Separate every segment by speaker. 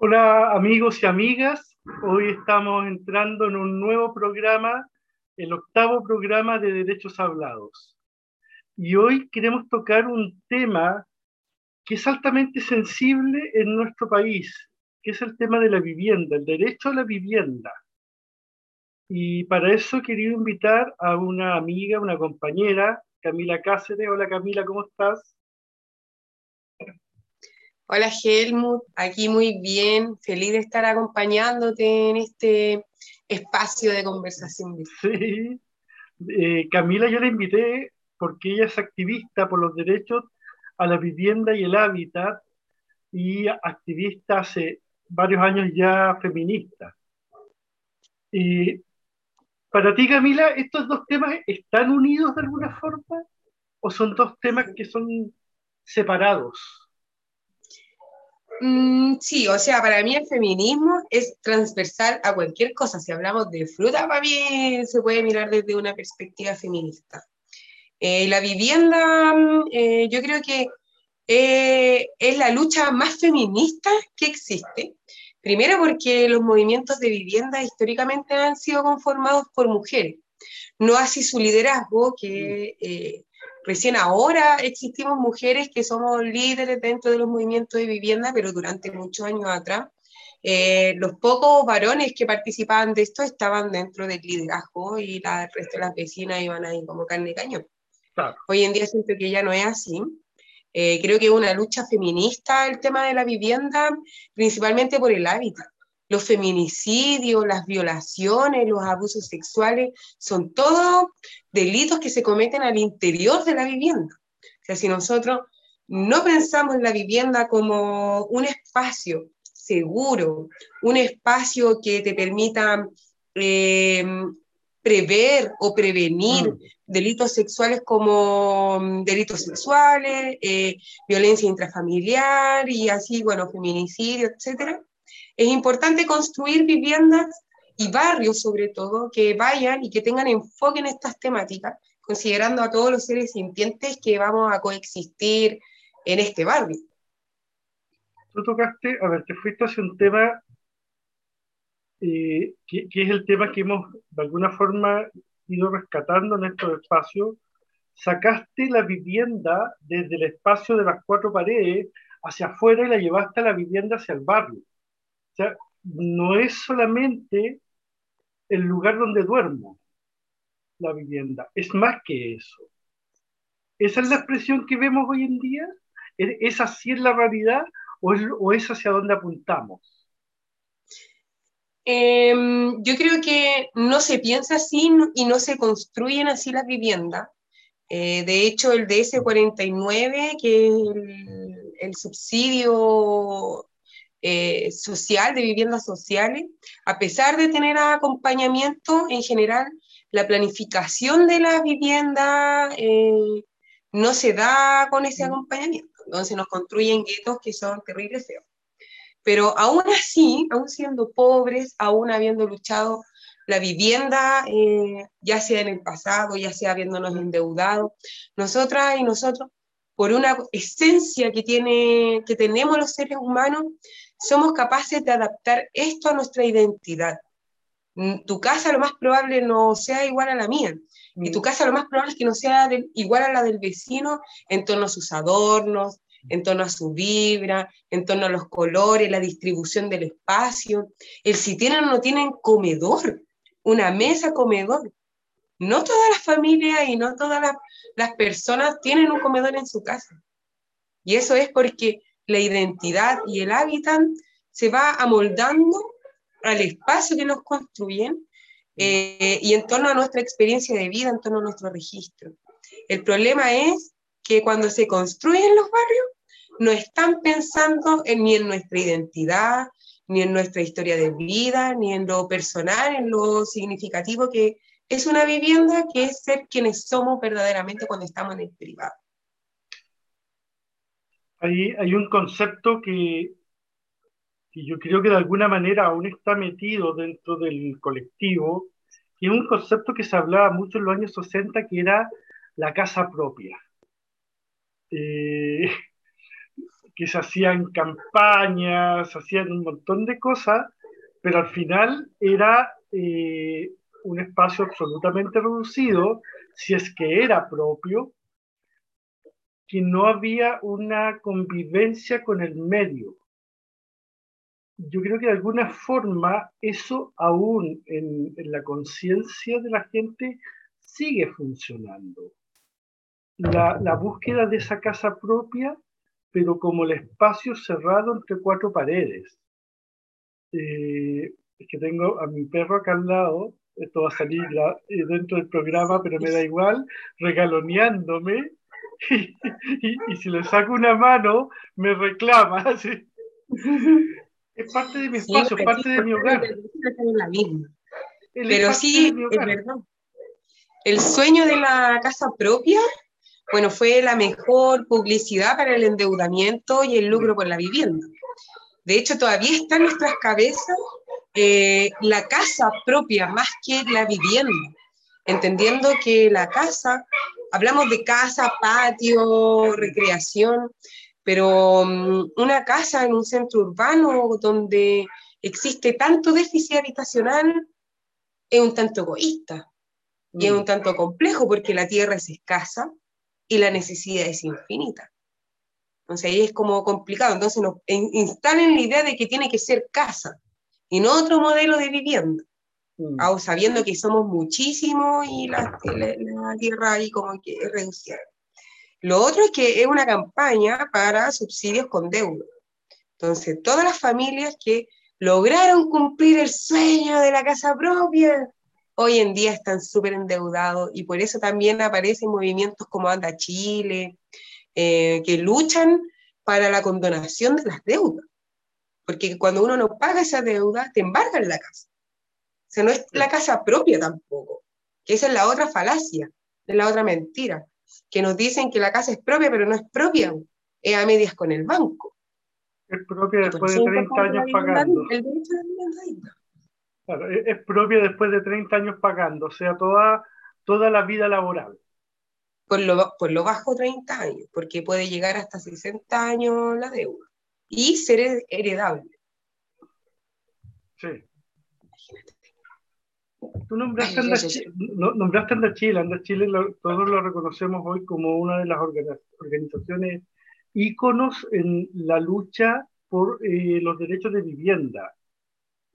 Speaker 1: Hola amigos y amigas, hoy estamos entrando en un nuevo programa, el octavo programa de Derechos Hablados. Y hoy queremos tocar un tema que es altamente sensible en nuestro país, que es el tema de la vivienda, el derecho a la vivienda. Y para eso he querido invitar a una amiga, una compañera, Camila Cáceres. Hola Camila, ¿cómo estás?
Speaker 2: Hola Helmut, aquí muy bien, feliz de estar acompañándote en este espacio de conversación.
Speaker 1: Sí, eh, Camila yo la invité porque ella es activista por los derechos a la vivienda y el hábitat y activista hace varios años ya feminista. Y para ti, Camila, ¿estos dos temas están unidos de alguna forma o son dos temas que son separados?
Speaker 2: Mm, sí, o sea, para mí el feminismo es transversal a cualquier cosa. Si hablamos de fruta, para mí se puede mirar desde una perspectiva feminista. Eh, la vivienda, mm, eh, yo creo que eh, es la lucha más feminista que existe. Primero porque los movimientos de vivienda históricamente han sido conformados por mujeres, no así su liderazgo, que Recién ahora existimos mujeres que somos líderes dentro de los movimientos de vivienda, pero durante muchos años atrás, eh, los pocos varones que participaban de esto estaban dentro del liderazgo y la, el resto de las vecinas iban ahí como carne de cañón. Hoy en día siento que ya no es así. Eh, creo que es una lucha feminista el tema de la vivienda, principalmente por el hábitat los feminicidios, las violaciones, los abusos sexuales, son todos delitos que se cometen al interior de la vivienda. O sea, si nosotros no pensamos en la vivienda como un espacio seguro, un espacio que te permita eh, prever o prevenir mm. delitos sexuales como mm, delitos sexuales, eh, violencia intrafamiliar y así, bueno, feminicidio, etcétera, es importante construir viviendas y barrios, sobre todo, que vayan y que tengan enfoque en estas temáticas, considerando a todos los seres sintientes que vamos a coexistir en este barrio.
Speaker 1: Tú tocaste, a ver, te fuiste hacia un tema eh, que, que, es el tema que hemos de alguna forma ido rescatando en estos espacios. Sacaste la vivienda desde el espacio de las cuatro paredes hacia afuera y la llevaste a la vivienda hacia el barrio sea, no es solamente el lugar donde duermo, la vivienda, es más que eso. ¿Esa es la expresión que vemos hoy en día? ¿Es así en la realidad o es, hacia dónde apuntamos?
Speaker 2: Em, yo creo que no se piensa así y no se construyen así las viviendas. Eh, de hecho, el DS49, que es el, el subsidio eh, social, de viviendas sociales, a pesar de tener acompañamiento en general, la planificación de la vivienda eh, no se da con ese acompañamiento. Entonces nos construyen guetos que son terribles feos. Pero aún así, aún siendo pobres, aún habiendo luchado la vivienda, eh, ya sea en el pasado, ya sea habiéndonos endeudado, nosotras y nosotros, por una esencia que, tiene, que tenemos los seres humanos, somos capaces de adaptar esto a nuestra identidad. Mm, tu casa lo más probable no sea igual a la mía. Y tu mm. casa lo más probable es que no sea igual a la del vecino en torno a sus adornos, en torno a su vibra, en torno a los colores, la distribución del espacio, el si tienen o no tienen comedor, una mesa comedor. No todas las familias y no todas las, las personas tienen un comedor en su casa. Y eso es porque la identidad y el hábitat se va amoldando al espacio que nos construyen eh, y en torno a nuestra experiencia de vida, en torno a nuestro registro. El problema es que cuando se construyen los barrios, no están pensando en, ni en nuestra identidad, ni en nuestra historia de vida, ni en lo personal, en lo significativo que es una vivienda, que es ser quienes somos verdaderamente cuando estamos en el privado.
Speaker 1: Hay, hay un concepto que, que yo creo que de alguna manera aún está metido dentro del colectivo, y es un concepto que se hablaba mucho en los años 60, que era la casa propia. Eh, que se hacían campañas, se hacían un montón de cosas, pero al final era eh, un espacio absolutamente reducido, si es que era propio, que no había una convivencia con el medio. Yo creo que de alguna forma eso aún en, la conciencia de la gente sigue funcionando. La, búsqueda de esa casa propia, pero como el espacio cerrado entre cuatro paredes. Eh, es que tengo a mi perro acá al lado, esto va a salir eh, dentro del programa, pero me da igual, regaloneándome, y, si le saco una mano, me reclama. Es parte de mi espacio, es parte de mi hogar.
Speaker 2: Pero sí, es verdad. El sueño de la casa propia, bueno, fue la mejor publicidad para el endeudamiento y el lucro por la vivienda. De hecho, todavía está en nuestras cabezas eh, la casa propia más que la vivienda, entendiendo que la casa, hablamos de casa, patio, recreación, pero mm, una casa en un centro urbano donde existe tanto déficit habitacional es un tanto egoísta y es un mm. tanto complejo porque la tierra es escasa y la necesidad es infinita. Entonces ahí es como complicado. Entonces nos instalan la idea de que tiene que ser casa y no otro modelo de vivienda. Mm. Aún sabiendo que somos muchísimos y la, tierra ahí como que es reducida. Lo otro es que es una campaña para subsidios con deuda. Entonces, todas las familias que lograron cumplir el sueño de la casa propia, hoy en día están súper endeudados y por eso también aparecen movimientos como Anda Chile, eh, que luchan para la condonación de las deudas. Porque cuando uno no paga esa deuda, te embargan la casa. O sea, no es la casa propia tampoco. Que esa es la otra falacia, es la otra mentira. Que nos dicen que la casa es propia, pero no es propia. Es a medias con el banco.
Speaker 1: Es propia después de 30 años pagando. El derecho Claro, es propia después de 30 años pagando, o sea, toda, toda la vida laboral.
Speaker 2: Por lo, por lo bajo 30 años, porque puede llegar hasta 60 años la deuda y ser heredable.
Speaker 1: Sí. Tú nombraste, Anda, Chile, nombraste Anda Chile, Anda Chile todos lo reconocemos hoy como una de las organizaciones íconos en la lucha por eh, los derechos de vivienda.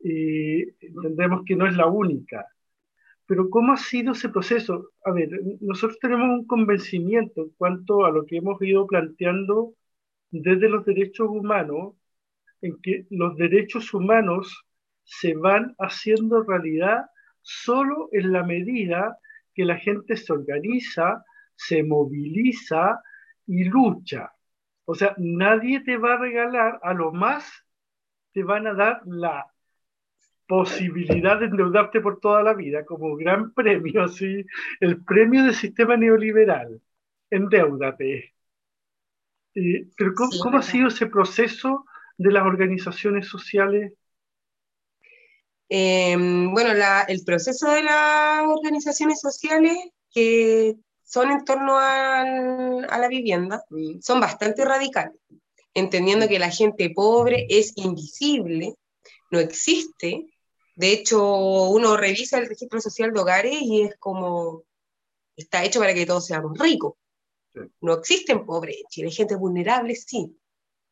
Speaker 1: Eh, entendemos que no es la única. Pero ¿cómo ha sido ese proceso? A ver, nosotros tenemos un convencimiento en cuanto a lo que hemos ido planteando desde los derechos humanos, en que los derechos humanos se van haciendo realidad solo en la medida que la gente se organiza, se moviliza y lucha. O sea, nadie te va a regalar, a lo más te van a dar la posibilidad de endeudarte por toda la vida como gran premio, así, el premio del sistema neoliberal. Endeudate. Pero ¿cómo, ha sido ese proceso de las organizaciones sociales?
Speaker 2: Em, bueno, el proceso de las organizaciones sociales que son en torno a la vivienda mm. son bastante radicales, entendiendo que la gente pobre es invisible, no existe. De hecho, uno revisa el registro social de hogares y es como, está hecho para que todos seamos ricos. No existen pobres en Chile, hay gente vulnerable, sí.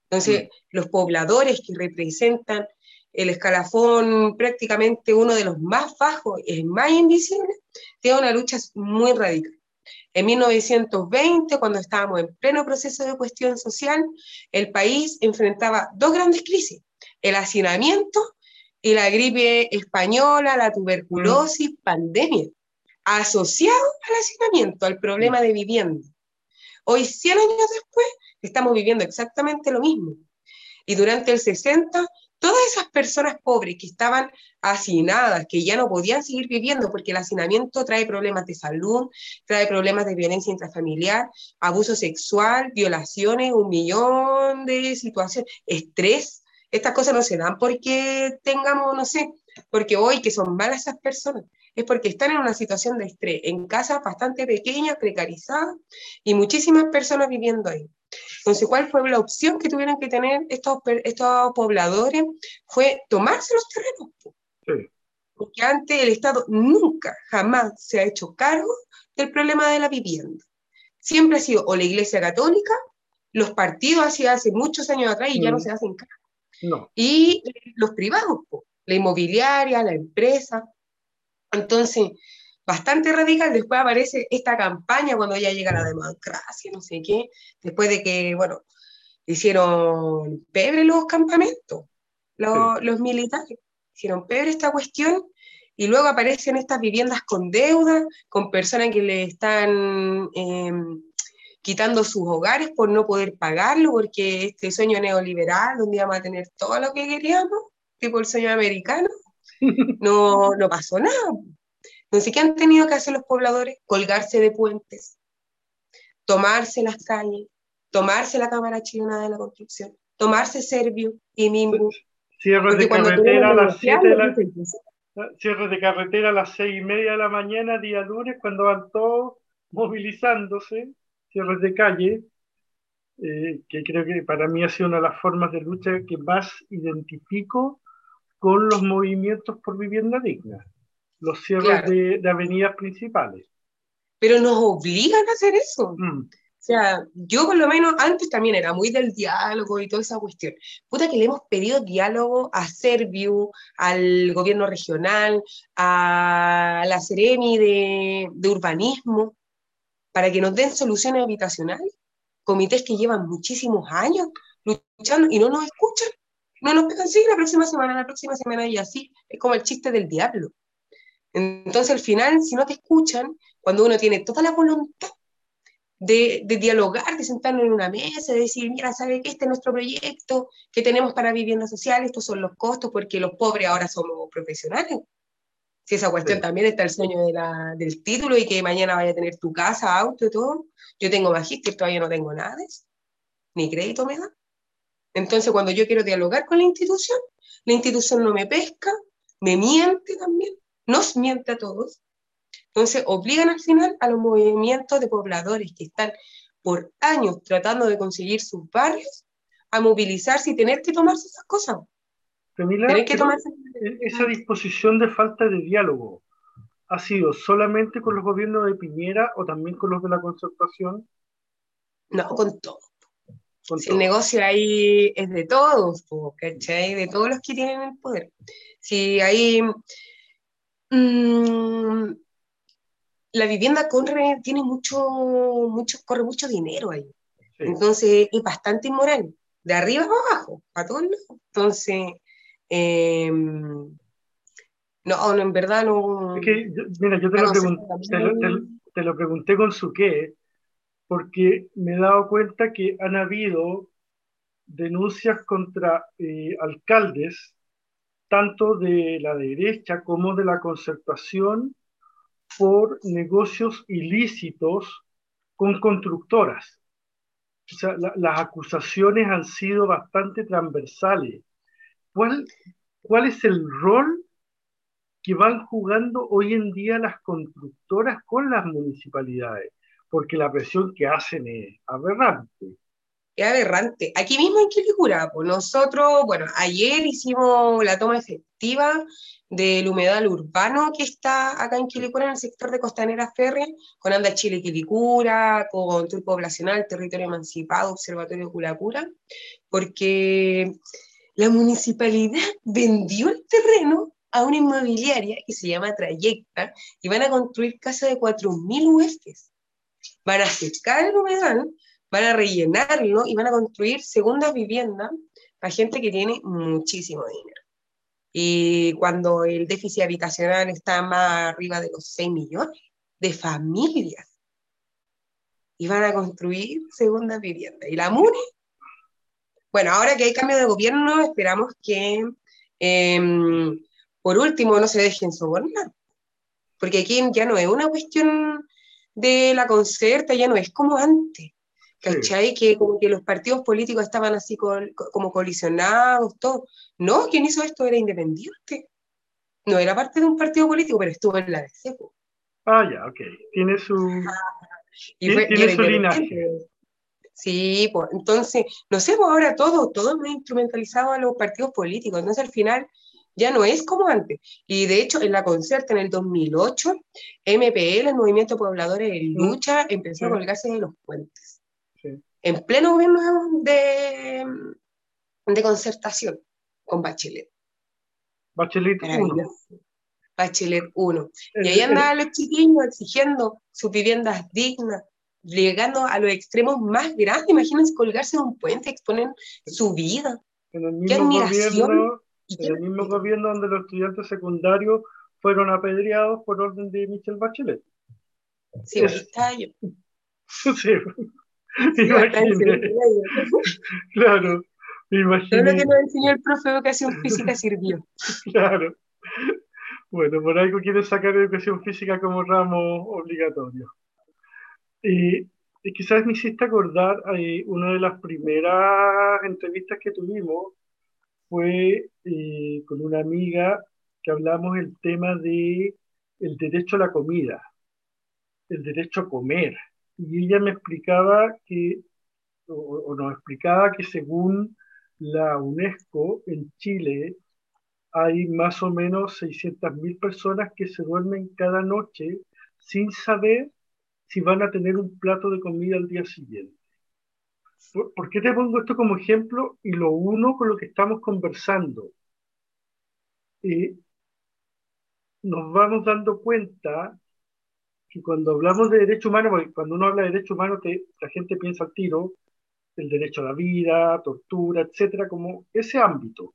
Speaker 2: Entonces, los pobladores que representan el escalafón prácticamente uno de los más bajos, es más invisible, tiene una lucha muy radical. En 1920, cuando estábamos en pleno proceso de cuestión social, el país enfrentaba dos grandes crisis, el hacinamiento y la gripe española, la tuberculosis, pandemia, asociado al hacinamiento, al problema de vivienda. Hoy, 100 años después, estamos viviendo exactamente lo mismo. Y durante el 60, todas esas personas pobres que estaban hacinadas, que ya no podían seguir viviendo porque el hacinamiento trae problemas de salud, trae problemas de violencia intrafamiliar, abuso sexual, violaciones, un millón de situaciones, estrés. Estas cosas no se dan porque tengamos, no sé, porque hoy que son malas esas personas, es porque están en una situación de estrés, en casas bastante pequeñas, precarizadas, y muchísimas personas viviendo ahí. Entonces, ¿cuál fue la opción que tuvieron que tener estos, estos pobladores? Fue tomarse los terrenos. Porque antes el Estado nunca, jamás se ha hecho cargo del problema de la vivienda. Siempre ha sido o la Iglesia Católica, los partidos hacía hace muchos años atrás y ya no mm. se hacen cargo. No. Y los privados, la inmobiliaria, la empresa. Entonces, bastante radical. Después aparece esta campaña cuando ya llega la democracia, no sé qué, después de que, bueno, hicieron pebre los campamentos, los, militares, hicieron pebre esta cuestión y luego aparecen estas viviendas con deuda, con personas que le están em, quitando sus hogares por no poder pagarlo, porque este sueño neoliberal, donde íbamos a tener todo lo que queríamos, tipo el sueño americano, no, no pasó nada. Entonces, ¿qué han tenido que hacer los pobladores? Colgarse de puentes, tomarse las calles, tomarse la Cámara Chilena de la Construcción, tomarse Servio y Nimbu.
Speaker 1: Cierres de carretera a las 7 de la cierres de carretera a las seis y media de la mañana, día lunes, cuando van todos movilizándose, cierres de calle, eh, que creo que para mí ha sido una de las formas de lucha que más identifico con los movimientos por vivienda digna los cierres de, avenidas principales.
Speaker 2: Pero nos obligan a hacer eso. Mm. O sea, yo por lo menos antes también era muy del diálogo y toda esa cuestión. Puta que le hemos pedido diálogo a Serviu, al gobierno regional, a la Seremi de, de urbanismo, para que nos den soluciones habitacionales. Comités que llevan muchísimos años luchando y no nos escuchan. No nos pegan, sí, la próxima semana, la próxima semana y así. Es como el chiste del diablo. Entonces, al final, si no te escuchan, cuando uno tiene toda la voluntad de, dialogar, de sentarnos en una mesa, de decir, mira, ¿sabe qué? Este es nuestro proyecto que tenemos para vivienda social, estos son los costos, porque los pobres ahora somos profesionales. Si esa cuestión también está el sueño de la, del título y que mañana vaya a tener tu casa, auto y todo. Yo tengo magíster, todavía no tengo nada de eso. Ni crédito me da. Entonces, cuando yo quiero dialogar con la institución, la institución no me pesca, me miente también nos miente a todos. Entonces, obligan al final a los movimientos de pobladores que están por años tratando de conseguir sus barrios a movilizarse y tener que tomarse esas cosas.
Speaker 1: tener que tomarse... E-, esa disposición de falta de diálogo ha sido solamente con los gobiernos de Piñera o también con los de la concertación?
Speaker 2: No, con todo. El negocio ahí es de todos, ¿cachai? De todos los que tienen el poder. Si ahí Mm, la vivienda corre, tiene mucho, mucho, corre mucho dinero ahí. Entonces es bastante inmoral, de arriba a abajo, a todos lados. Entonces, em, no, no, en verdad no.
Speaker 1: Es que, mira, yo te, lo, pregunté, te, lo, pregunté con su qué, porque me he dado cuenta que han habido denuncias contra eh, alcaldes tanto de la derecha como de la concertación por negocios ilícitos con constructoras. O sea, las acusaciones han sido bastante transversales. ¿Cuál, ¿Cuál es el rol que van jugando hoy en día las constructoras con las municipalidades? Porque la presión que hacen es aberrante
Speaker 2: es aberrante. Aquí mismo en Quilicura, pues nosotros, bueno, ayer hicimos la toma efectiva del humedal urbano que está acá en Quilicura, en el sector de Costanera Férrea, con Anda Chile Quilicura, con Tour Poblacional, Territorio Emancipado, Observatorio Culacura, porque la municipalidad vendió el terreno a una inmobiliaria que se llama Trayecta y van a construir casa de 4.000 UFs. Van a secar el humedal van a rellenarlo y van a construir segundas viviendas para gente que tiene muchísimo dinero. Y cuando el déficit habitacional está más arriba de los 6 millones de familias, y van a construir segundas viviendas. ¿Y la MUNI? Bueno, ahora que hay cambio de gobierno, esperamos que, em, por último, no se dejen sobornar. Porque aquí ya no es una cuestión de la concerta, ya no es como antes. ¿Cachai? Que como que los partidos políticos estaban así como colisionados, todo. No, quien hizo esto era independiente. No era parte de un partido político, pero estuvo en la DC.
Speaker 1: Ah, ya, ok. Tiene su, y tiene, su linaje.
Speaker 2: Sí, pues entonces, no sé, pues ahora todo, todo hemos instrumentalizado a los partidos políticos, entonces al final ya no es como antes. Y de hecho, en la concerta en el 2008, MPL, el Movimiento Pobladores en Lucha, empezó a colgarse de los puentes. En pleno gobierno de, de concertación con Bachelet.
Speaker 1: Bachelet 1.
Speaker 2: Bachelet 1. Y ahí andaban los chiquillos exigiendo sus viviendas dignas, llegando a los extremos más grandes. Imagínense colgarse de un puente, exponer su vida.
Speaker 1: En el mismo Gobierno, en el mismo gobierno donde los estudiantes secundarios fueron apedreados por orden de Michelle Bachelet.
Speaker 2: Sí, es, está yo.
Speaker 1: Sí, claro, me
Speaker 2: Todo lo que nos enseñó el profe de educación física sirvió.
Speaker 1: Claro. Bueno, por algo quiero sacar educación física como ramo obligatorio. Y, quizás me hiciste acordar, eh, una de las primeras entrevistas que tuvimos fue eh, con una amiga que hablamos el tema de el derecho a la comida, el derecho a comer. Y ella me explicaba que, o nos explicaba que según la UNESCO en Chile hay más o menos 600.000 personas que se duermen cada noche sin saber si van a tener un plato de comida al día siguiente. ¿Por, qué te pongo esto como ejemplo y lo uno con lo que estamos conversando? Eh, nos vamos dando cuenta que cuando hablamos de derecho humano, porque cuando uno habla de derecho humano, la gente piensa al tiro el derecho a la vida, tortura, etcétera, como ese ámbito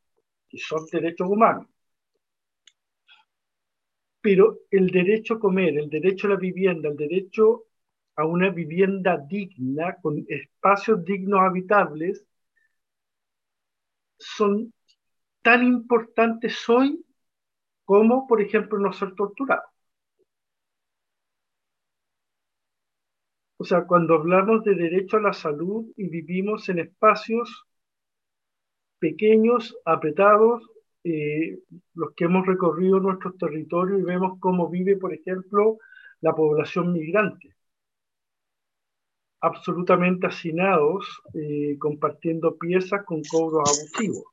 Speaker 1: que son derechos humanos. Pero el derecho a comer, el derecho a la vivienda, el derecho a una vivienda digna, con espacios dignos habitables, son tan importantes hoy como, por ejemplo, no ser torturados. Sea, cuando hablamos de derecho a la salud y vivimos en espacios pequeños, apretados, eh, los que hemos recorrido nuestros territorios y vemos cómo vive, por ejemplo, la población migrante. Absolutamente hacinados, eh, compartiendo piezas con cobros abusivos.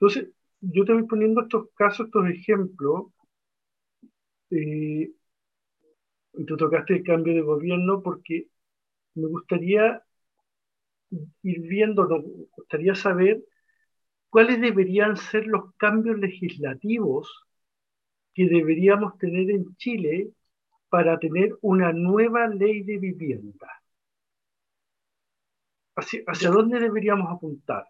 Speaker 1: Entonces, yo te voy poniendo estos casos, estos ejemplos. Eh, tú tocaste el cambio de gobierno porque me gustaría ir viendo, nos gustaría saber cuáles deberían ser los cambios legislativos que deberíamos tener en Chile para tener una nueva ley de vivienda. ¿Hacia, hacia dónde deberíamos apuntar?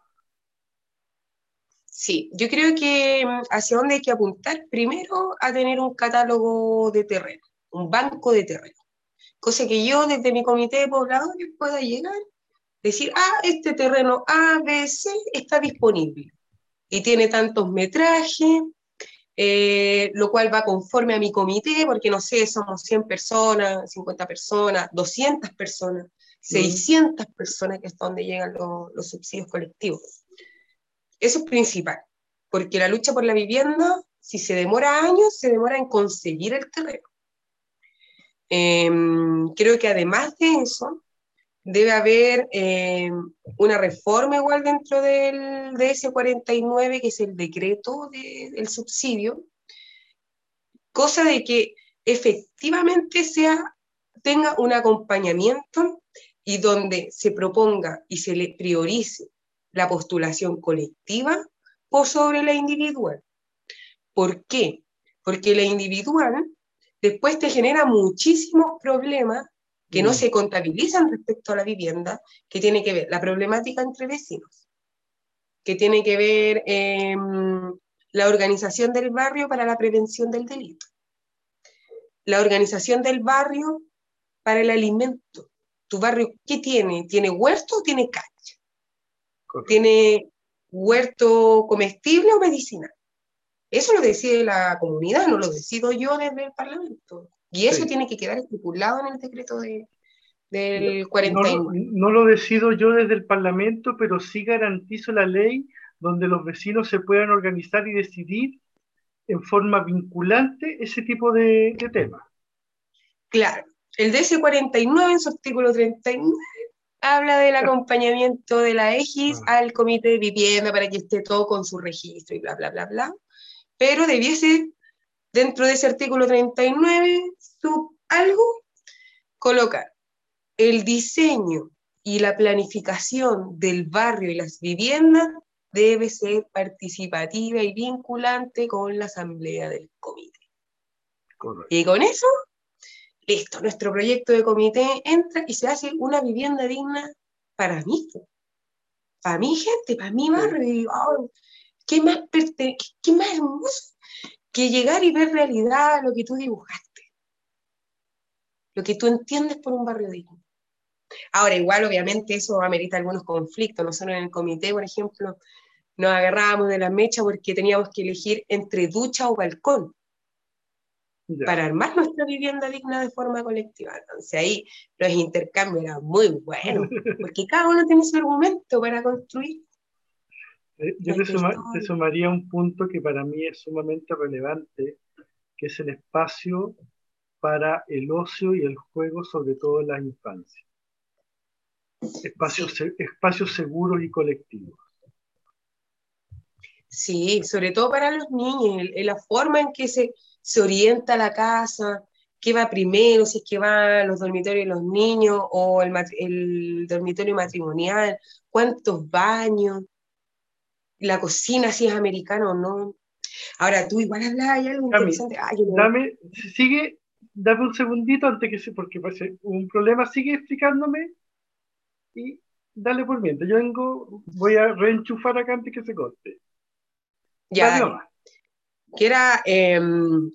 Speaker 2: Sí, yo creo que mm, hacia dónde hay que apuntar primero a tener un catálogo de terreno, un banco de terreno. Cosa que yo desde mi comité de pobladores pueda llegar decir, ah, este terreno ABC está disponible y tiene tantos metrajes, eh, lo cual va conforme a mi comité, porque no sé, somos 100 personas, 50 personas, 200 personas, 600 mm. personas, que es donde llegan los subsidios colectivos. Eso es principal, porque la lucha por la vivienda, si se demora años, se demora en conseguir el terreno. Em, creo que además de eso, debe haber eh, una reforma igual dentro del DS49, que es el decreto del subsidio, cosa de que efectivamente sea, tenga un acompañamiento y donde se proponga y se le priorice la postulación colectiva por sobre la individual. ¿Por qué? Porque la individual después te genera muchísimos problemas que no mm. se contabilizan respecto a la vivienda, que tiene que ver la problemática entre vecinos, que tiene que ver em, la organización del barrio para la prevención del delito, la organización del barrio para el alimento. ¿Tu barrio qué tiene? ¿Tiene huerto o tiene calle? ¿Tiene huerto comestible o medicinal? Eso lo decide la comunidad, no lo decido yo desde el Parlamento. Y eso tiene que quedar estipulado en el decreto de, del 41.
Speaker 1: No, lo decido yo desde el Parlamento, pero sí garantizo la ley donde los vecinos se puedan organizar y decidir en forma vinculante ese tipo de, de temas.
Speaker 2: Claro. El DS49 en su artículo 39 habla del acompañamiento de la EGIS ah. al comité de vivienda para que esté todo con su registro y bla, bla, bla, bla. Pero debiese, dentro de ese artículo 39, sub algo, colocar el diseño y la planificación del barrio y las viviendas debe ser participativa y vinculante con la asamblea del comité. Y con eso, listo, nuestro proyecto de comité entra y se hace una vivienda digna para mí, para mi gente, para mi barrio. ¿Qué, más ¿Qué más hermoso que llegar y ver realidad lo que tú dibujaste? Lo que tú entiendes por un barrio digno. Ahora, igual, obviamente, eso amerita algunos conflictos. Nosotros en el comité, por ejemplo, nos agarrábamos de la mecha porque teníamos que elegir entre ducha o balcón para armar nuestra vivienda digna de forma colectiva. Entonces ahí los intercambios eran muy buenos, porque cada uno tiene su argumento para construir.
Speaker 1: Eh, yo te, sumaría un punto que para mí es sumamente relevante, que es el espacio para el ocio y el juego, sobre todo en la infancia. Espacios, espacios seguros y colectivos.
Speaker 2: Sí, sobre todo para los niños, la forma en que se, se orienta la casa, qué va primero, si es que van los dormitorios de los niños o el, el dormitorio matrimonial, cuántos baños, la cocina, si es americano o no. Ahora, tú igual hablabas algo interesante.
Speaker 1: Dame, sigue, dame un segundito antes que se, porque parece un problema, sigue explicándome y dale por mientras. Yo vengo, voy a reenchufar acá antes que se corte.
Speaker 2: Ya. Quiero em,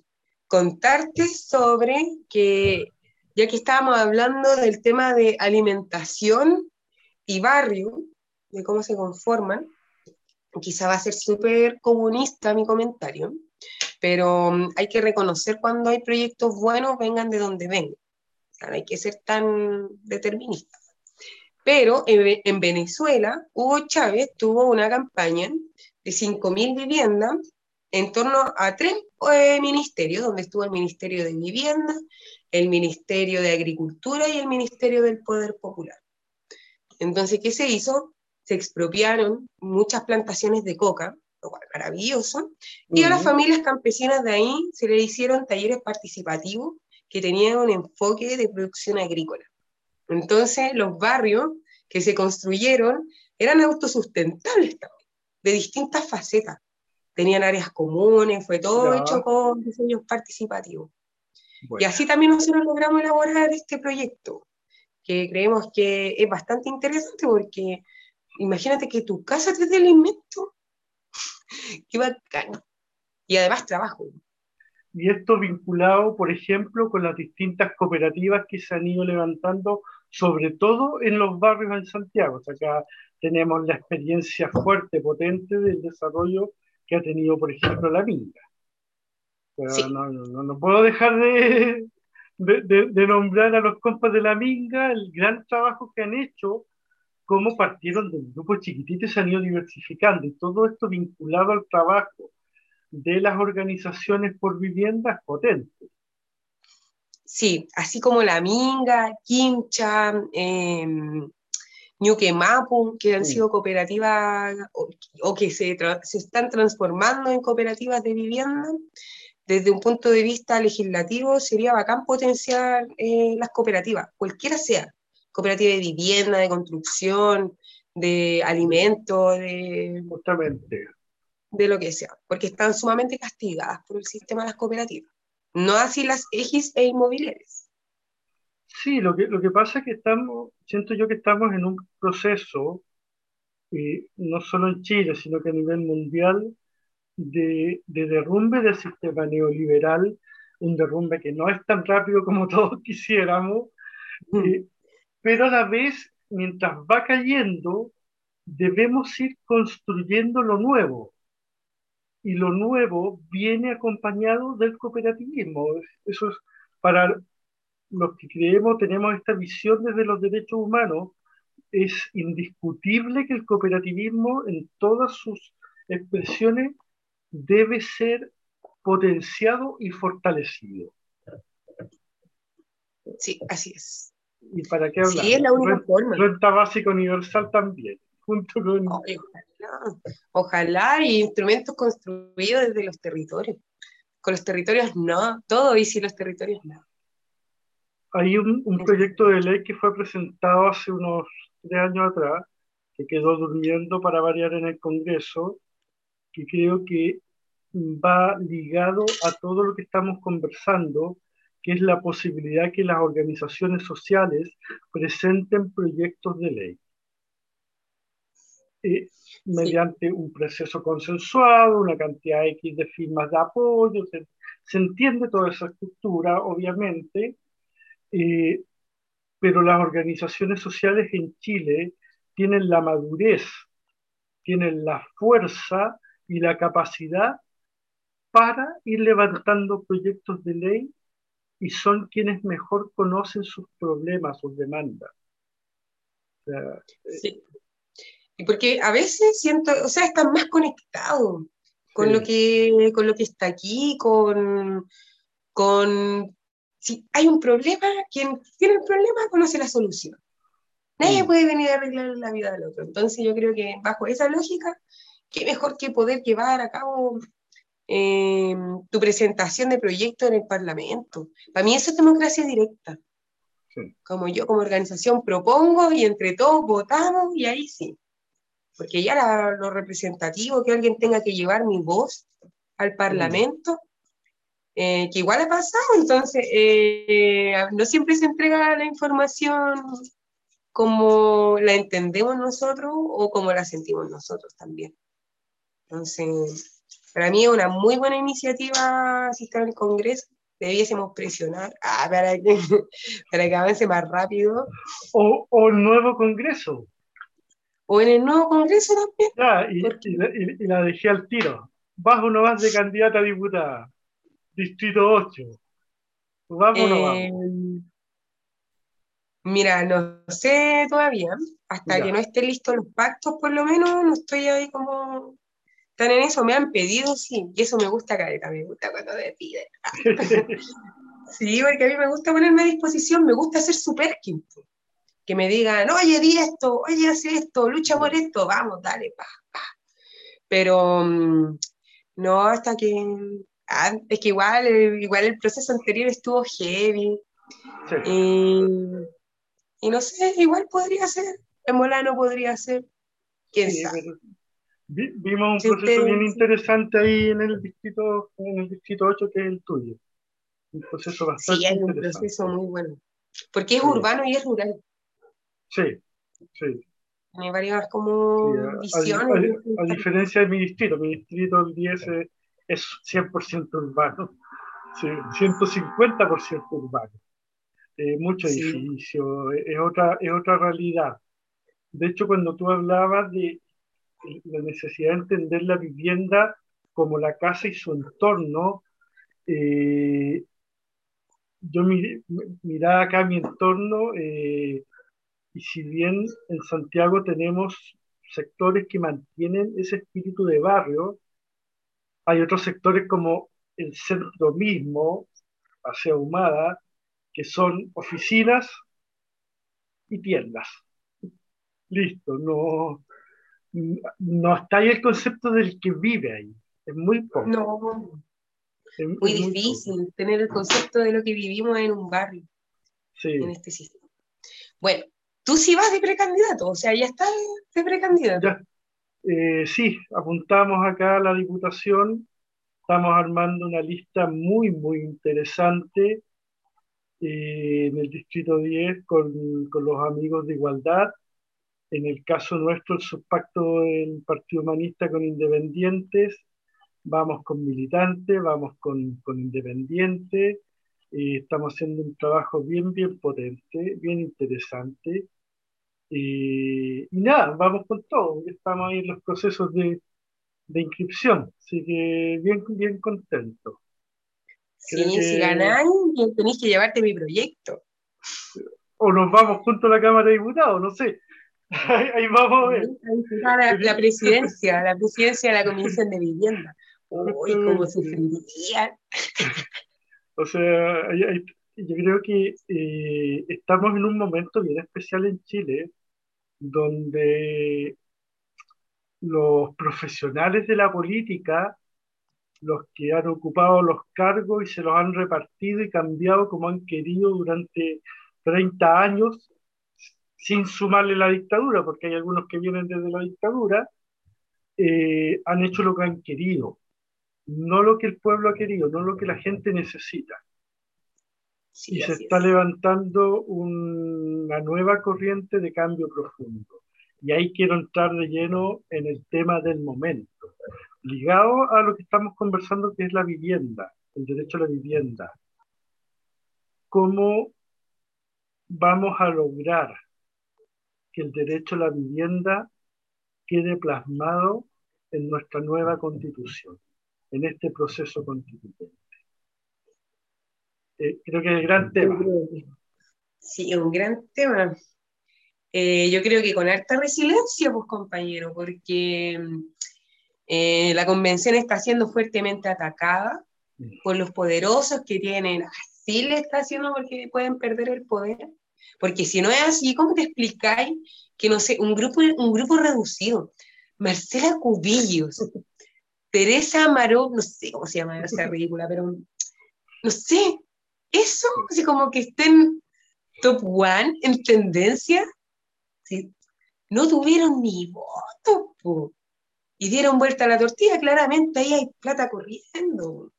Speaker 2: contarte sobre que, ya que estábamos hablando del tema de alimentación y barrio, de cómo se conforman, quizá va a ser súper comunista mi comentario, pero em, hay que reconocer cuando hay proyectos buenos, vengan de donde vengan. hay que ser tan determinista. Pero en, en Venezuela, Hugo Chávez tuvo una campaña de 5.000 viviendas en torno a tres eh, ministerios, donde estuvo el Ministerio de Vivienda, el Ministerio de Agricultura y el Ministerio del Poder Popular. Entonces, ¿qué se hizo? Se expropiaron muchas plantaciones de coca, lo cual maravilloso, y a las familias campesinas de ahí se le hicieron talleres participativos que tenían un enfoque de producción agrícola. Entonces, los barrios que se construyeron eran autosustentables también de distintas facetas. Tenían áreas comunes, fue todo hecho con diseños participativos. Y así también nosotros logramos elaborar este proyecto, que creemos que es bastante interesante porque imagínate que tu casa te dé el invento. Qué bacán. Y además trabajo.
Speaker 1: Y esto vinculado, por ejemplo, con las distintas cooperativas que se han ido levantando, sobre todo en los barrios en Santiago. O sea, acá tenemos la experiencia fuerte, potente del desarrollo que ha tenido, por ejemplo, la Minga. no, no, puedo dejar de, de, nombrar a los compas de la Minga el gran trabajo que han hecho, cómo partieron de grupos chiquititos y se han ido diversificando, y todo esto vinculado al trabajo de las organizaciones por viviendas potentes.
Speaker 2: Sí, así como la Minga, Quincha, eh, que han sido cooperativas o, que se, se, están transformando en cooperativas de vivienda, desde un punto de vista legislativo sería bacán potenciar eh, las cooperativas, cualquiera sea, cooperativa de vivienda, de construcción, de alimentos, de,
Speaker 1: Justamente.
Speaker 2: de lo que sea, porque están sumamente castigadas por el sistema de las cooperativas, no así las EGIs e inmobiliarias.
Speaker 1: Sí, lo que, lo que pasa es que estamos, siento yo que estamos en un proceso, no solo en Chile, sino que a nivel mundial, de, de derrumbe del sistema neoliberal, un derrumbe que no es tan rápido como todos quisiéramos, mm. eh, pero a la vez, mientras va cayendo, debemos ir construyendo lo nuevo. Y lo nuevo viene acompañado del cooperativismo. Eso es para los que creemos, tenemos esta visión desde los derechos humanos, es indiscutible que el cooperativismo en todas sus expresiones debe ser potenciado y fortalecido.
Speaker 2: Sí, así es.
Speaker 1: ¿Y para qué hablar?
Speaker 2: Sí, es la única forma.
Speaker 1: Renta básica universal también, junto con...
Speaker 2: ojalá, ojalá, y instrumentos construidos desde los territorios. Con los territorios no, todo y sin los territorios no.
Speaker 1: Hay un, un proyecto de ley que fue presentado hace unos tres años atrás, que quedó durmiendo para variar en el Congreso, que creo que va ligado a todo lo que estamos conversando, que es la posibilidad que las organizaciones sociales presenten proyectos de ley. Eh, mediante un proceso consensuado, una cantidad X de firmas de apoyo, se, entiende toda esa estructura, obviamente, eh, pero las organizaciones sociales en Chile tienen la madurez, tienen la fuerza y la capacidad para ir levantando proyectos de ley y son quienes mejor conocen sus problemas, sus demandas.
Speaker 2: sí. Y porque a veces siento, o sea, están más conectados con, lo, que, con lo que está aquí, con, con... Si hay un problema, quien tiene el problema conoce la solución. Nadie puede venir a arreglar la vida del otro. Entonces yo creo que bajo esa lógica, qué mejor que poder llevar a cabo Em, tu presentación de proyecto en el Parlamento. Para mí eso es democracia directa. Como yo como organización propongo y entre todos votamos y ahí sí. Porque ya lo representativo, que alguien tenga que llevar mi voz al Parlamento, eh, que igual ha pasado, entonces eh, no siempre se entrega la información como la entendemos nosotros o como la sentimos nosotros también. Entonces, para mí es una muy buena iniciativa si está en el Congreso. Debiésemos presionar ah, para, que, para que avance más rápido.
Speaker 1: O, o el nuevo Congreso.
Speaker 2: O en el nuevo Congreso también.
Speaker 1: Ya, y, y, la, dejé al tiro. Vas o no vas de candidata a diputada. Distrito 8. ¿Vamos o no vamos? Eh,
Speaker 2: mira, no sé todavía. Hasta que no estén listos los pactos, por lo menos, no estoy ahí como están en eso, me han pedido, sí, y eso me gusta, careta, me gusta cuando me piden. sí, porque a mí me gusta ponerme a disposición, me gusta ser super Que me digan, oye, di esto, oye, haz esto, lucha por esto, vamos, dale, pa, pa. Pero mm, no, hasta que. Ah, es que igual, igual el proceso anterior estuvo heavy. Y, y, no sé, igual podría ser. En Molano podría ser. Quién sabe
Speaker 1: vimos un proceso bien interesante ahí en el distrito, en el distrito 8, que es el tuyo. Un proceso bastante
Speaker 2: Sí, es un proceso muy bueno. Porque es urbano y es rural.
Speaker 1: Sí, sí.
Speaker 2: Hay varias como visiones.
Speaker 1: A, diferencia de mi distrito, mi distrito el 10 es, 100% urbano, sí, 150% urbano. Eh, mucho edificio, es otra, es otra realidad. De hecho, cuando tú hablabas de, la necesidad de entender la vivienda como la casa y su entorno. Eh, yo miraba acá mi entorno eh, y si bien en Santiago tenemos sectores que mantienen ese espíritu de barrio, hay otros sectores como el centro mismo, hacia Humada, que son oficinas y tiendas. Listo, no, no está ahí el concepto del que vive ahí. Es muy poco.
Speaker 2: No. Es, muy, difícil tener el concepto de lo que vivimos en un barrio. Sí. En este sistema. Bueno, tú sí vas de precandidato, o sea, ya estás de precandidato. Ya.
Speaker 1: Eh, sí, apuntamos acá a la diputación. Estamos armando una lista muy, muy interesante eh, en el Distrito 10 con, con los amigos de Igualdad en el caso nuestro, el subpacto del Partido Humanista con independientes, vamos con militantes, vamos con, con independientes, estamos haciendo un trabajo bien, bien potente, bien interesante. Y, nada, vamos con todo, estamos ahí en los procesos de, de inscripción, así que bien, bien contento.
Speaker 2: Sí, si ganáis, tenéis que llevarte mi proyecto.
Speaker 1: O nos vamos junto a la Cámara de Diputados, no sé. Ahí, vamos a ver.
Speaker 2: La, presidencia, la presidencia de la Comisión de Vivienda. Uy, cómo sufriría.
Speaker 1: O sea, ahí, yo creo que eh, estamos en un momento bien especial en Chile, donde los profesionales de la política, los que han ocupado los cargos y se los han repartido y cambiado como han querido durante 30 años, sin sumarle la dictadura, porque hay algunos que vienen desde la dictadura, eh, han hecho lo que han querido, no lo que el pueblo ha querido, no lo que la gente necesita. y se está levantando una nueva corriente de cambio profundo. Y ahí quiero entrar de lleno en el tema del momento, ligado a lo que estamos conversando, que es la vivienda, el derecho a la vivienda. ¿Cómo vamos a lograr que el derecho a la vivienda quede plasmado en nuestra nueva constitución, en este proceso constituyente. Eh, creo que es el gran tema.
Speaker 2: Sí, un gran tema. Eh, yo creo que con harta resiliencia, pues compañero, porque eh, la convención está siendo fuertemente atacada por los poderosos que tienen, así le está haciendo porque pueden perder el poder. Porque si no es así, ¿cómo te explicáis que, no sé, un grupo, un grupo reducido? Marcela Cubillos, Teresa Amaró, no sé cómo se llama esa ridícula, pero no sé, eso, así como que estén top one en tendencia, no tuvieron ni voto, y dieron vuelta a la tortilla, claramente ahí hay plata corriendo.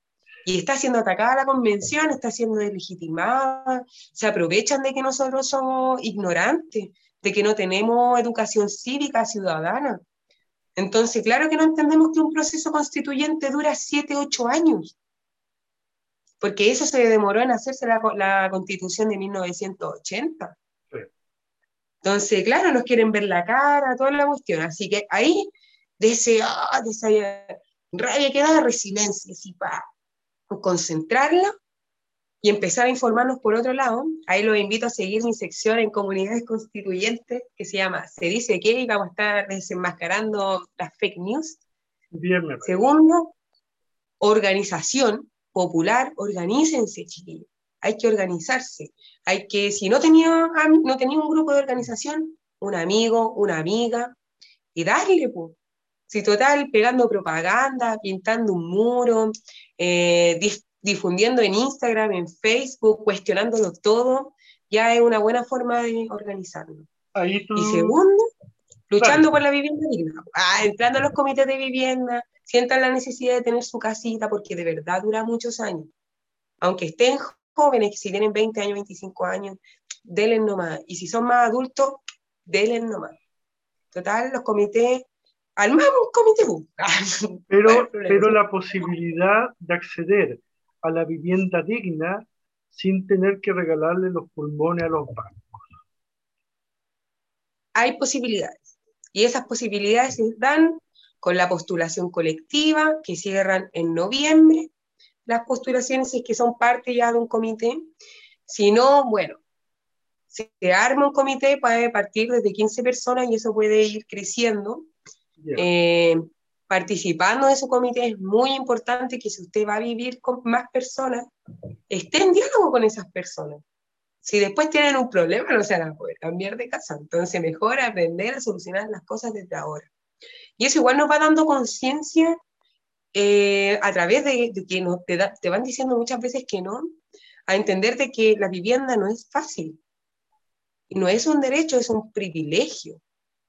Speaker 2: Y está siendo atacada la convención, está siendo deslegitimada, se aprovechan de que nosotros somos ignorantes, de que no tenemos educación cívica ciudadana. Entonces, claro que no entendemos que un proceso constituyente dura siete, ocho años, porque eso se demoró en hacerse la, constitución de 1980. Entonces, claro, nos quieren ver la cara, toda la cuestión. Así que ahí, de, ese, ah, de esa rabia que da, resiliencia, así, pa, concentrarla y empezar a informarnos por otro lado. Ahí los invito a seguir mi sección en comunidades constituyentes que se llama Se dice que y vamos a estar desenmascarando las fake news. Segundo, organización popular, organícense, chiquillos. Hay que organizarse. Hay que, si no tenía, no tenía un grupo de organización, un amigo, una amiga, y darle, pues. Si total, pegando propaganda, pintando un muro, eh, difundiendo en Instagram, en Facebook, cuestionándolo todo, ya es una buena forma de organizarlo. Y segundo, luchando por la vivienda digna. Ah, entrando a los comités de vivienda, sientan la necesidad de tener su casita porque de verdad dura muchos años. Aunque estén jóvenes, si tienen 20 años, 25 años, denle nomás. Y si son más adultos, denle nomás. Total, los comités, al más un comité.
Speaker 1: Pero, pero la posibilidad de acceder a la vivienda digna sin tener que regalarle los pulmones a los bancos.
Speaker 2: Hay posibilidades y esas posibilidades se dan con la postulación colectiva que cierran en noviembre. Las postulaciones es que son parte ya de un comité. Si no, bueno, se arma un comité, puede partir desde 15 personas y eso puede ir creciendo participando de su comité, es muy importante que si usted va a vivir con más personas, esté en diálogo con esas personas. Si después tienen un problema, no se van a poder cambiar de casa. Entonces, mejor aprender a solucionar las cosas desde ahora. Y eso igual nos va dando conciencia eh, a través de, que nos, te, van diciendo muchas veces que no, a entender de que la vivienda no es fácil. Y no es un derecho, es un privilegio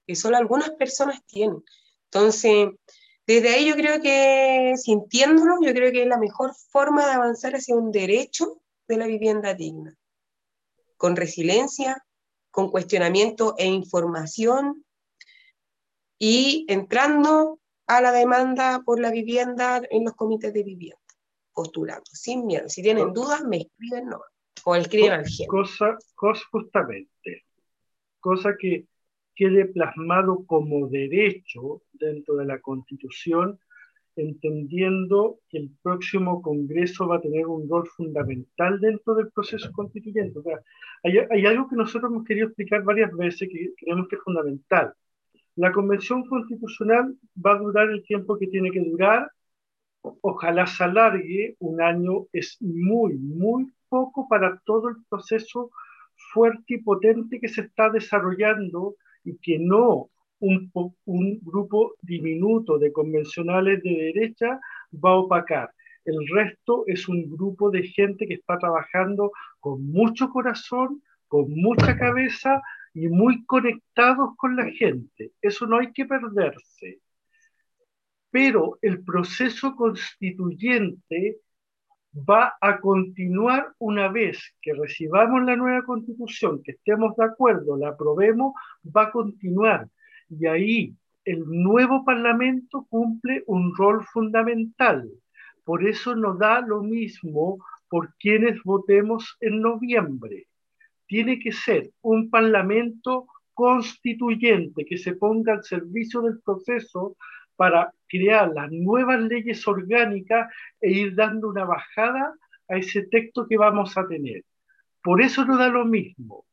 Speaker 2: que solo algunas personas tienen. Entonces, desde ahí yo creo que, sintiéndolo, yo creo que es la mejor forma de avanzar hacia un derecho de la vivienda digna, con resiliencia, con cuestionamiento e información y entrando a la demanda por la vivienda en los comités de vivienda, postulando, sin miedo. Si tienen dudas, me escriben no, o escriben al.
Speaker 1: Cosa, cosa justamente, cosa que quede plasmado como derecho dentro de la Constitución, entendiendo que el próximo Congreso va a tener un rol fundamental dentro del proceso constituyente. hay, algo que nosotros hemos querido explicar varias veces que creemos que es fundamental. La Convención Constitucional va a durar el tiempo que tiene que durar. Ojalá se alargue. Un año es muy, muy poco para todo el proceso fuerte y potente que se está desarrollando y que no un, grupo diminuto de convencionales de derecha va a opacar. El resto es un grupo de gente que está trabajando con mucho corazón, con mucha cabeza y muy conectados con la gente. Eso no hay que perderse. Pero el proceso constituyente va a continuar una vez que recibamos la nueva constitución, que estemos de acuerdo, la aprobemos, va a continuar. Y ahí el nuevo Parlamento cumple un rol fundamental. Por eso nos da lo mismo por quienes votemos en noviembre. Tiene que ser un Parlamento constituyente que se ponga al servicio del proceso para crear las nuevas leyes orgánicas e ir dando una bajada a ese texto que vamos a tener. Por eso no da lo mismo.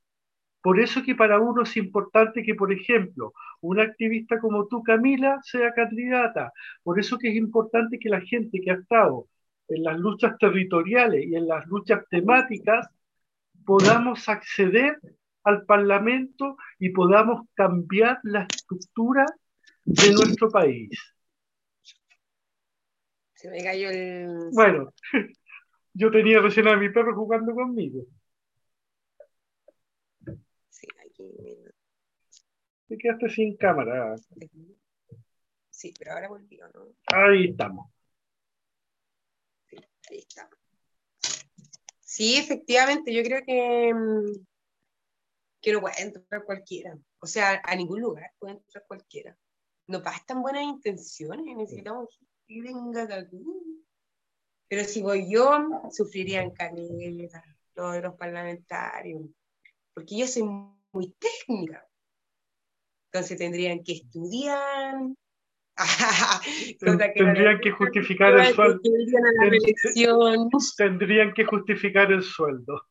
Speaker 1: Por eso que para uno es importante que, por ejemplo, una activista como tú, Camila, sea candidata. Por eso que es importante que la gente que ha estado en las luchas territoriales y en las luchas temáticas podamos acceder al Parlamento y podamos cambiar la estructura de nuestro país.
Speaker 2: Se me cayó el...
Speaker 1: Bueno, yo tenía recién a mi perro jugando conmigo.
Speaker 2: Sí, aquí.
Speaker 1: Te quedaste sin cámara.
Speaker 2: Sí, pero ahora volvió, ¿no?
Speaker 1: Ahí estamos.
Speaker 2: Sí, ahí está. Sí, efectivamente, yo creo que, mm, que no puede entrar cualquiera. O sea, a ningún lugar puede entrar cualquiera no bastan buenas intenciones, necesitamos que venga algún. Pero si voy yo, sufrirían canela, todos los parlamentarios, porque yo soy muy técnica. Entonces tendrían que estudiar.
Speaker 1: tendrían que justificar el sueldo. Tendrían que justificar el sueldo.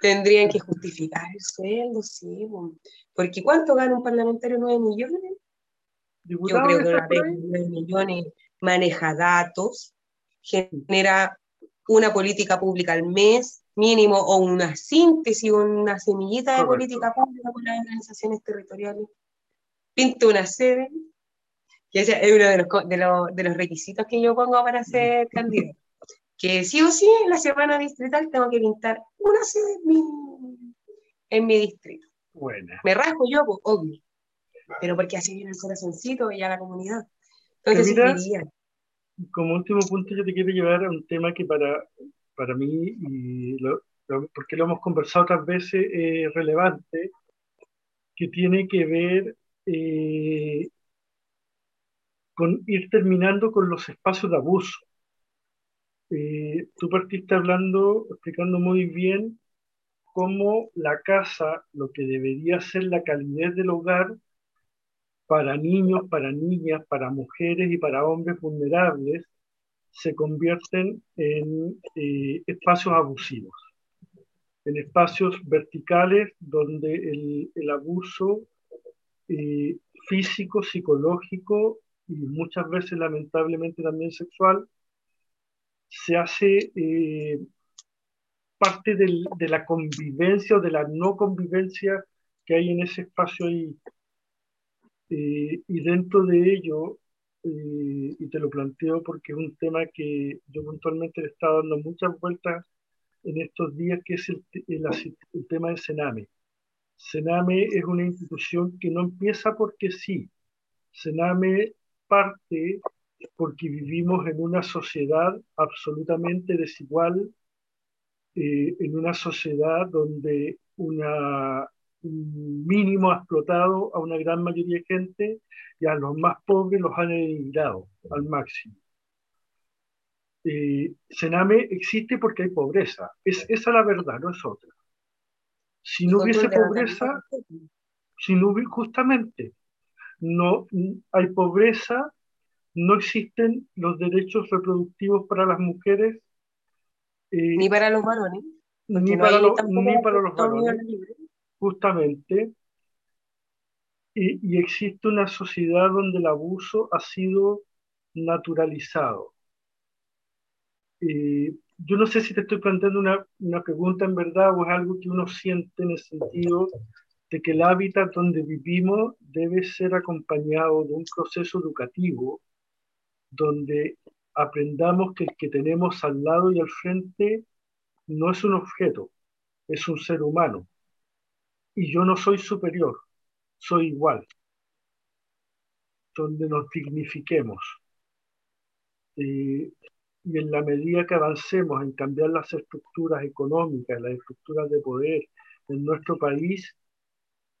Speaker 2: Tendrían que justificar el sueldo, sí. Porque ¿cuánto gana un parlamentario? ¿9 millones? Yo creo que una de millones maneja datos, genera una política pública al mes mínimo o una síntesis o una semillita de política pública con las organizaciones territoriales. Pinta una sede, que es uno de los, de, los, de los requisitos que yo pongo para ser candidato. Que sí o sí en la semana distrital tengo que pintar una sede en mi, en mi distrito.
Speaker 1: Buena.
Speaker 2: Me rasgo yo, pues, obvio pero porque así viene el corazoncito y a la comunidad. Entonces,
Speaker 1: mira, como último punto, yo te quiero llevar a un tema que para, para mí, y porque lo hemos conversado otras veces, es relevante, que tiene que ver eh, con ir terminando con los espacios de abuso. Eh, tú partiste hablando, explicando muy bien cómo la casa, lo que debería ser la calidez del hogar, para niños, para niñas, para mujeres y para hombres vulnerables se convierten en eh, espacios abusivos, en espacios verticales donde el, abuso eh, físico, psicológico y muchas veces lamentablemente también sexual se hace eh, parte de la convivencia o de la no convivencia que hay en ese espacio ahí. Eh, y dentro de ello, y te lo planteo porque es un tema que yo puntualmente le he estado dando muchas vueltas en estos días, que es el, el, tema del Sename. Sename es una institución que no empieza porque sí. Sename parte porque vivimos en una sociedad absolutamente desigual, eh, en una sociedad donde una mínimo ha explotado a una gran mayoría de gente y a los más pobres los han eliminado al máximo. Eh, Sename existe porque hay pobreza. Es, esa es la verdad, no es otra. Si no hubiese pobreza, si no hubiese, justamente, no hay pobreza, no existen los derechos reproductivos para las mujeres.
Speaker 2: Eh, ni para los varones.
Speaker 1: Ni para, ni para los varones justamente, y, existe una sociedad donde el abuso ha sido naturalizado. yo no sé si te estoy planteando una, una, pregunta en verdad o es algo que uno siente en el sentido de que el hábitat donde vivimos debe ser acompañado de un proceso educativo donde aprendamos que el que tenemos al lado y al frente no es un objeto, es un ser humano. Y yo no soy superior, soy igual. Donde nos dignifiquemos. y en la medida que avancemos en cambiar las estructuras económicas, las estructuras de poder en nuestro país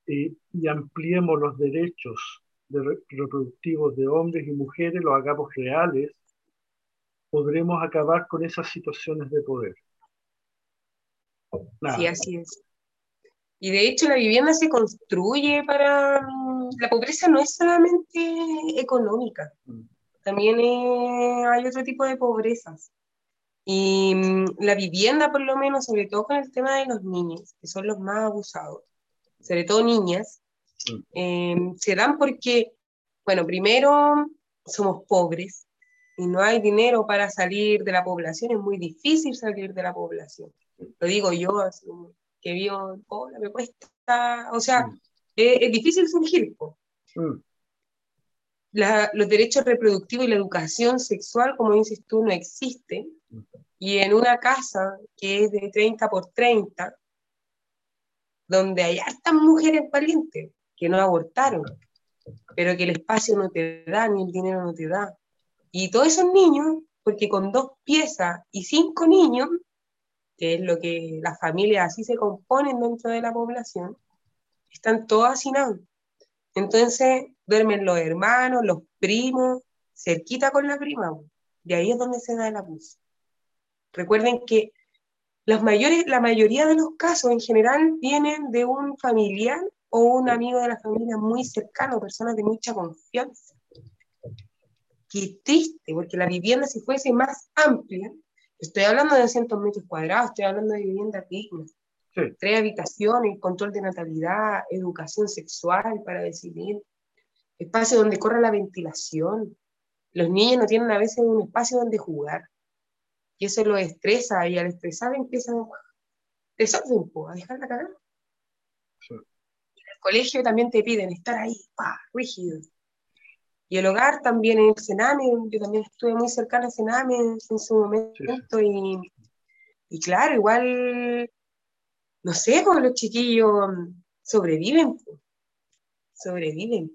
Speaker 1: y ampliemos los derechos reproductivos de hombres y mujeres, los hagamos reales, podremos acabar con esas situaciones de poder.
Speaker 2: Sí, así es. Y de hecho la vivienda se construye para... Mm, la pobreza no es solamente económica, mm. también hay otro tipo de pobrezas. Y mm, la vivienda, por lo menos, sobre todo con el tema de los niños, que son los más abusados, sobre todo niñas, eh, se dan porque, bueno, primero somos pobres, y no hay dinero para salir de la población, es muy difícil salir de la población. Lo digo yo, que en Puebla, me cuesta, o sea, mm. es, difícil surgir. Mm. los derechos reproductivos y la educación sexual, como dices tú, no existen. Y en una casa que es de 30 por 30, donde hay hartas mujeres valientes que no abortaron, pero que el espacio no te da, ni el dinero no te da, y todos esos niños, porque con dos piezas y cinco niños, que es lo que las familias así se componen dentro de la población, están todos hacinados. Entonces duermen los hermanos, los primos, cerquita con la prima. De ahí es donde se da el abuso. Recuerden que los mayores, la mayoría de los casos en general vienen de un familiar o un amigo de la familia muy cercano, personas de mucha confianza qué triste, porque la vivienda si fuese más amplia, estoy hablando de 200 metros cuadrados, estoy hablando de viviendas dignas, tres habitaciones, control de natalidad, educación sexual para decidir, espacio donde corra la ventilación. Los niños no tienen a veces un espacio donde jugar. Y eso los estresa y al estresar empiezan desorden, a dejar la cagada. En el colegio también te piden estar ahí, pa, rígido. Y el hogar también en el Sename, yo también estuve muy cercana al Sename en su momento y, y, claro, igual, no sé, pues los chiquillos sobreviven, sobreviven,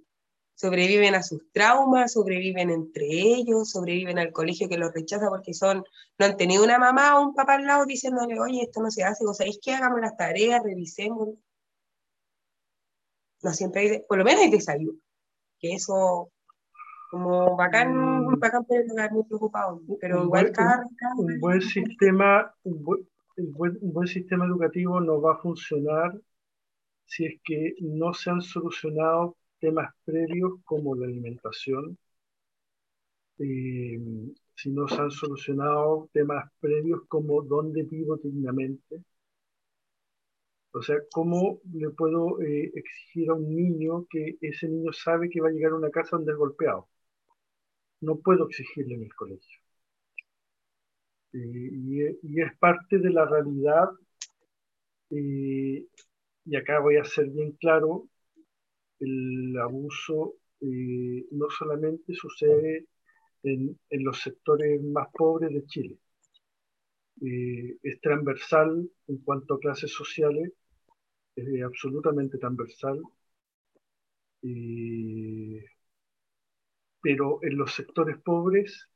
Speaker 2: sobreviven a sus traumas, sobreviven entre ellos, sobreviven al colegio que los rechaza porque son, no han tenido una mamá o un papá al lado diciéndole, oye, esto no se hace, o ¿sabéis que hagamos las tareas, revisemos? No siempre hay, por lo menos hay desayuno, que eso como bacán, mm. bacán pero lugar muy preocupado, pero igual cada,
Speaker 1: un buen sistema, un buen, un buen sistema educativo no va a funcionar si es que no se han solucionado temas previos como la alimentación, eh, si no se han solucionado temas previos como dónde vivo dignamente. O sea, ¿cómo le puedo eh, exigir a un niño que ese niño sabe que va a llegar a una casa donde es golpeado? No puedo exigirle en el colegio. Y, es parte de la realidad, y acá voy a ser bien claro, el abuso eh, no solamente sucede en, los sectores más pobres de Chile, eh, es transversal en cuanto a clases sociales, es absolutamente transversal pero en los sectores pobres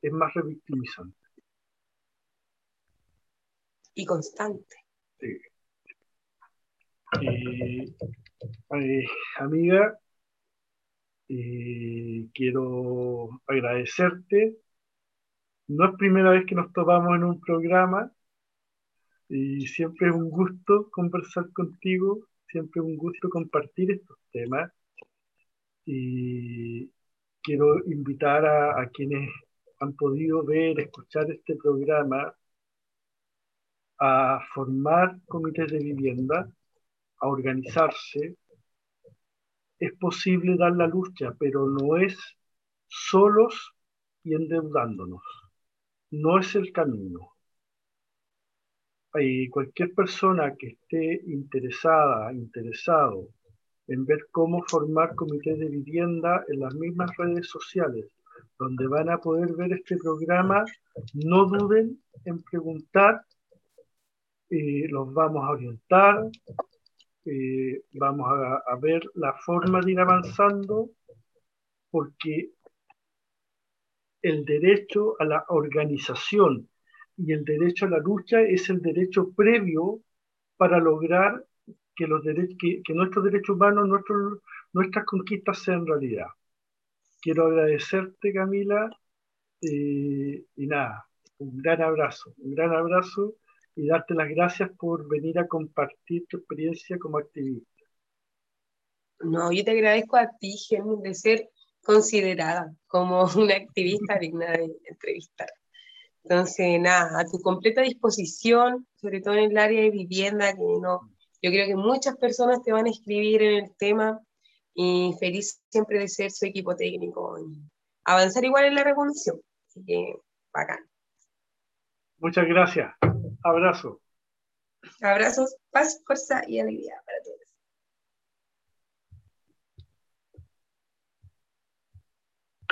Speaker 1: es más revictimizante.
Speaker 2: Y constante.
Speaker 1: Sí. Eh, amiga, eh, quiero agradecerte. No es primera vez que nos topamos en un programa y siempre es un gusto conversar contigo, siempre es un gusto compartir estos temas. Y, quiero invitar a, quienes han podido ver, escuchar este programa, a formar comités de vivienda, a organizarse. Es posible dar la lucha, pero no es solos y endeudándonos. no es el camino. Hay cualquier persona que esté interesada, interesado en ver cómo formar comités de vivienda en las mismas redes sociales, donde van a poder ver este programa, no duden en preguntar, eh, los vamos a orientar, eh, vamos a, ver la forma de ir avanzando, porque el derecho a la organización y el derecho a la lucha es el derecho previo para lograr que, nuestros derechos humanos, nuestras conquistas sean realidad. Quiero agradecerte, Camila, eh, y nada, un gran abrazo, un gran abrazo y darte las gracias por venir a compartir tu experiencia como activista.
Speaker 2: No, yo te agradezco a ti, Gemma, de ser considerada como una activista digna de entrevistar. Entonces, nada, a tu completa disposición, sobre todo en el área de vivienda, que no, yo creo que muchas personas te van a escribir en el tema y feliz siempre de ser su equipo técnico y avanzar igual en la revolución. Así que, bacán.
Speaker 1: Muchas gracias. Abrazo.
Speaker 2: Abrazos, paz, fuerza y alegría.